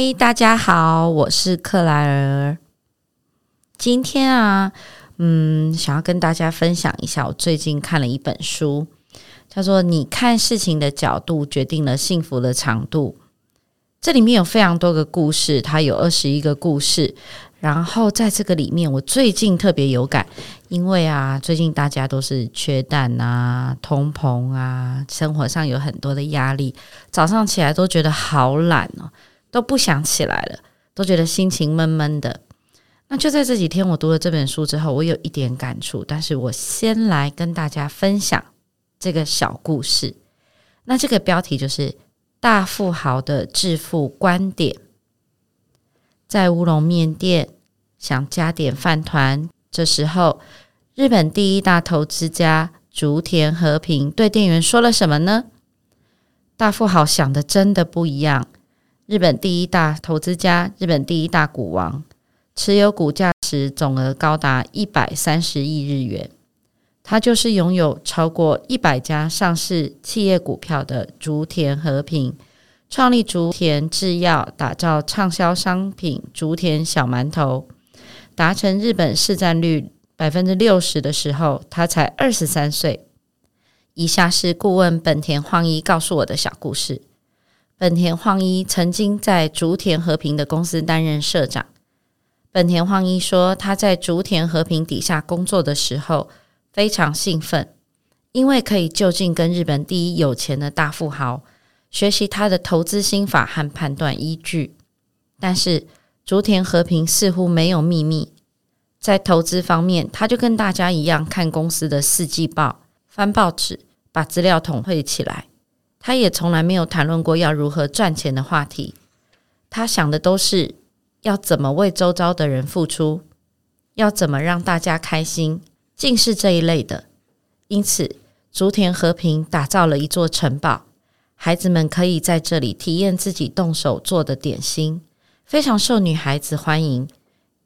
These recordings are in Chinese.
嗨，大家好，我是克莱尔。今天啊，嗯，想要跟大家分享一下，我最近看了一本书，叫做《你看事情的角度决定了幸福的长度》。这里面有非常多个故事，它有二十一个故事。然后在这个里面，我最近特别有感，因为啊，最近大家都是缺蛋啊、通膨啊，生活上有很多的压力，早上起来都觉得好懒哦。都不想起来了，都觉得心情闷闷的。那就在这几天，我读了这本书之后，我有一点感触。但是我先来跟大家分享这个小故事。那这个标题就是“大富豪的致富观点”。在乌龙面店想加点饭团，这时候日本第一大投资家竹田和平对店员说了什么呢？大富豪想的真的不一样。日本第一大投资家，日本第一大股王，持有股价值总额高达一百三十亿日元。他就是拥有超过一百家上市企业股票的竹田和平，创立竹田制药，打造畅销商品竹田小馒头，达成日本市占率百分之六十的时候，他才二十三岁。以下是顾问本田晃一告诉我的小故事。本田晃一曾经在竹田和平的公司担任社长。本田晃一说，他在竹田和平底下工作的时候非常兴奋，因为可以就近跟日本第一有钱的大富豪学习他的投资心法和判断依据。但是竹田和平似乎没有秘密，在投资方面，他就跟大家一样看公司的四季报、翻报纸，把资料统汇起来。他也从来没有谈论过要如何赚钱的话题，他想的都是要怎么为周遭的人付出，要怎么让大家开心，尽是这一类的。因此，竹田和平打造了一座城堡，孩子们可以在这里体验自己动手做的点心，非常受女孩子欢迎。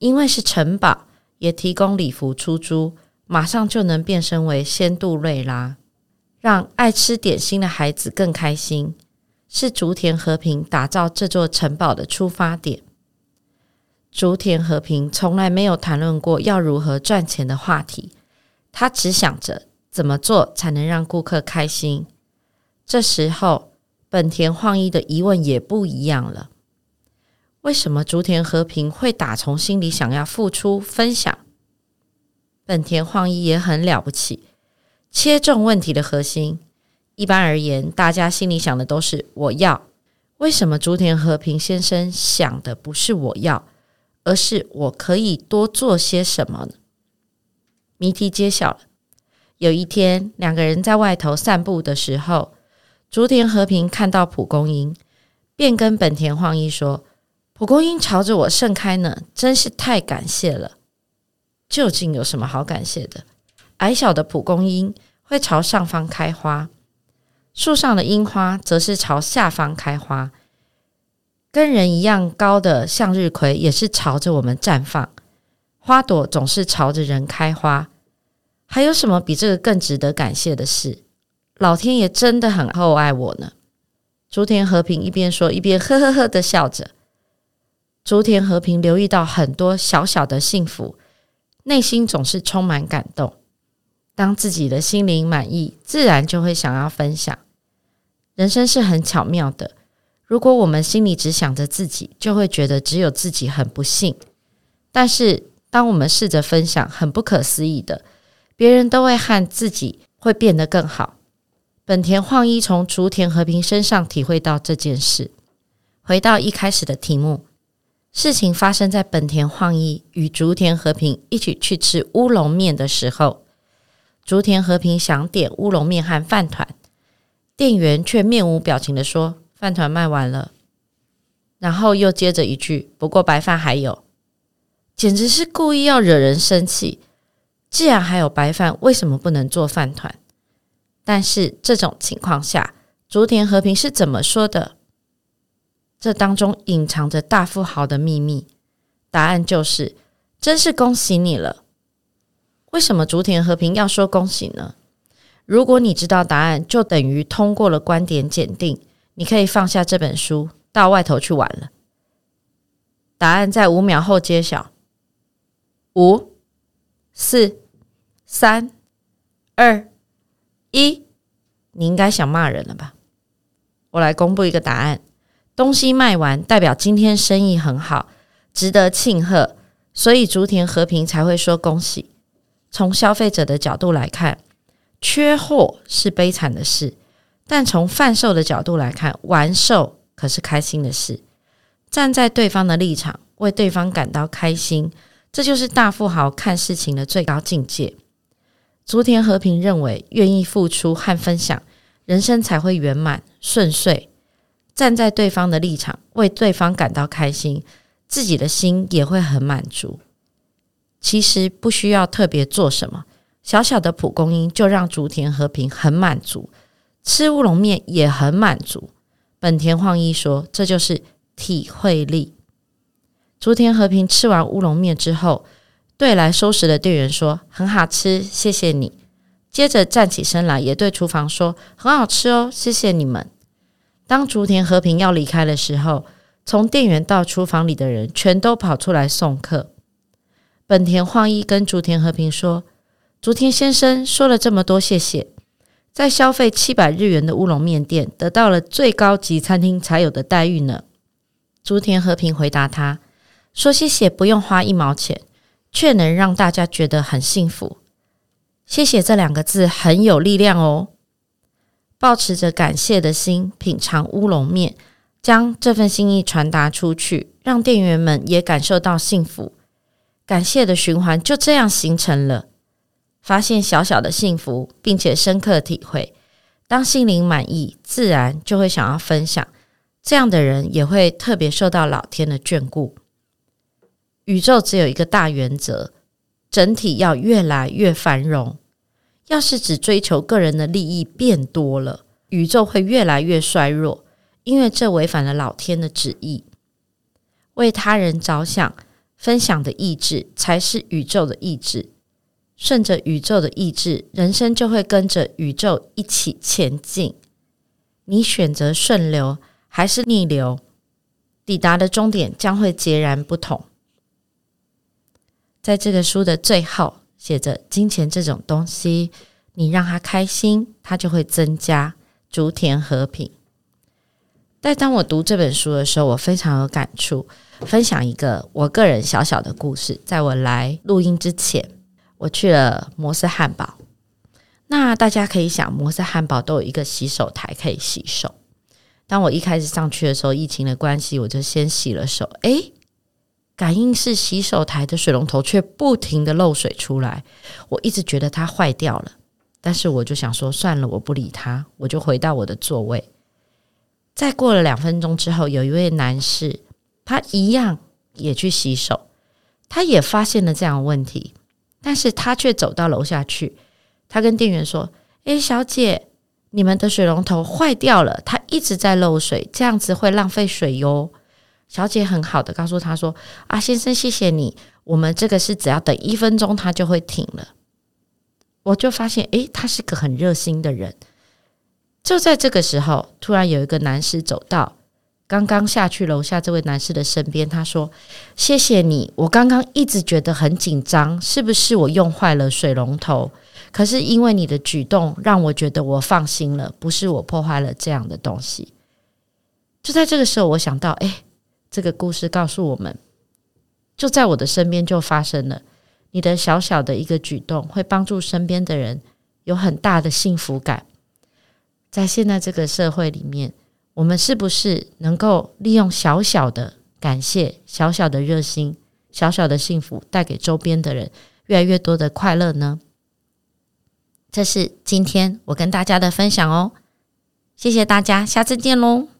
因为是城堡，也提供礼服出租，马上就能变身为仙度瑞拉。让爱吃点心的孩子更开心，是竹田和平打造这座城堡的出发点。竹田和平从来没有谈论过要如何赚钱的话题，他只想着怎么做才能让顾客开心。这时候，本田晃一的疑问也不一样了：为什么竹田和平会打从心里想要付出分享？本田晃一也很了不起。切中问题的核心。一般而言，大家心里想的都是“我要”。为什么竹田和平先生想的不是“我要”，而是“我可以多做些什么呢？”谜题揭晓了。有一天，两个人在外头散步的时候，竹田和平看到蒲公英，便跟本田晃一说：“蒲公英朝着我盛开呢，真是太感谢了。”究竟有什么好感谢的？矮小的蒲公英会朝上方开花，树上的樱花则是朝下方开花。跟人一样高的向日葵也是朝着我们绽放，花朵总是朝着人开花。还有什么比这个更值得感谢的事？老天爷真的很厚爱我呢。竹田和平一边说一边呵呵呵的笑着。竹田和平留意到很多小小的幸福，内心总是充满感动。当自己的心灵满意，自然就会想要分享。人生是很巧妙的，如果我们心里只想着自己，就会觉得只有自己很不幸。但是，当我们试着分享，很不可思议的，别人都会和自己会变得更好。本田晃一从竹田和平身上体会到这件事。回到一开始的题目，事情发生在本田晃一与竹田和平一起去吃乌龙面的时候。竹田和平想点乌龙面和饭团，店员却面无表情地说：“饭团卖完了。”然后又接着一句：“不过白饭还有。”简直是故意要惹人生气。既然还有白饭，为什么不能做饭团？但是这种情况下，竹田和平是怎么说的？这当中隐藏着大富豪的秘密。答案就是：真是恭喜你了。为什么竹田和平要说恭喜呢？如果你知道答案，就等于通过了观点检定，你可以放下这本书，到外头去玩了。答案在五秒后揭晓。五、四、三、二、一，你应该想骂人了吧？我来公布一个答案：东西卖完，代表今天生意很好，值得庆贺，所以竹田和平才会说恭喜。从消费者的角度来看，缺货是悲惨的事，但从贩售的角度来看，完售可是开心的事。站在对方的立场，为对方感到开心。这就是大富豪看事情的最高境界。竹田和平认为，愿意付出和分享，人生才会圆满顺遂。站在对方的立场，为对方感到开心，自己的心也会很满足。其实不需要特别做什么，小小的蒲公英就让竹田和平很满足，吃乌龙面也很满足。本田晃一说：“这就是体会力。”竹田和平吃完乌龙面之后，对来收拾的店员说：“很好吃，谢谢你。”接着站起身来，也对厨房说：“很好吃哦，谢谢你们。”当竹田和平要离开的时候，从店员到厨房里的人全都跑出来送客。本田晃一跟竹田和平说：“竹田先生说了这么多谢谢，在消费七百日元的乌龙面店得到了最高级餐厅才有的待遇呢。”竹田和平回答他。说谢谢不用花一毛钱，却能让大家觉得很幸福。谢谢这两个字很有力量哦。抱持着感谢的心品尝乌龙面，将这份心意传达出去，让店员们也感受到幸福。感谢的循环就这样形成了。发现小小的幸福，并且深刻体会，当心灵满意，自然就会想要分享。这样的人也会特别受到老天的眷顾。宇宙只有一个大原则，整体要越来越繁荣。要是只追求个人的利益变多了，宇宙会越来越衰弱，因为这违反了老天的旨意。为他人着想、分享的意志才是宇宙的意志。顺着宇宙的意志，人生就会跟着宇宙一起前进。你选择顺流还是逆流，抵达的终点将会截然不同。在这个书的最后写着：“金钱这种东西，你让他开心，他就会增加。”竹田和平。但当我读这本书的时候，我非常有感触。分享一个我个人小小的故事。在我来录音之前，我去了摩斯汉堡。那大家可以想，摩斯汉堡都有一个洗手台可以洗手。当我一开始上去的时候，疫情的关系，我就先洗了手。诶。感应式洗手台的水龙头却不停的漏水出来，我一直觉得它坏掉了，但是我就想说算了，我不理它，我就回到我的座位。再过了两分钟之后，有一位男士，他一样也去洗手，他也发现了这样的问题，但是他却走到楼下去，他跟店员说：“诶，小姐，你们的水龙头坏掉了，它一直在漏水，这样子会浪费水哟。”小姐很好的告诉他说：“啊，先生，谢谢你。我们这个是只要等一分钟，它就会停了。”我就发现，诶，他是个很热心的人。就在这个时候，突然有一个男士走到刚刚下去楼下这位男士的身边，他说：“谢谢你，我刚刚一直觉得很紧张，是不是我用坏了水龙头？可是因为你的举动，让我觉得我放心了，不是我破坏了这样的东西。”就在这个时候，我想到，诶。这个故事告诉我们，就在我的身边就发生了。你的小小的一个举动，会帮助身边的人有很大的幸福感。在现在这个社会里面，我们是不是能够利用小小的感谢、小小的热心、小小的幸福，带给周边的人越来越多的快乐呢？这是今天我跟大家的分享哦。谢谢大家，下次见喽。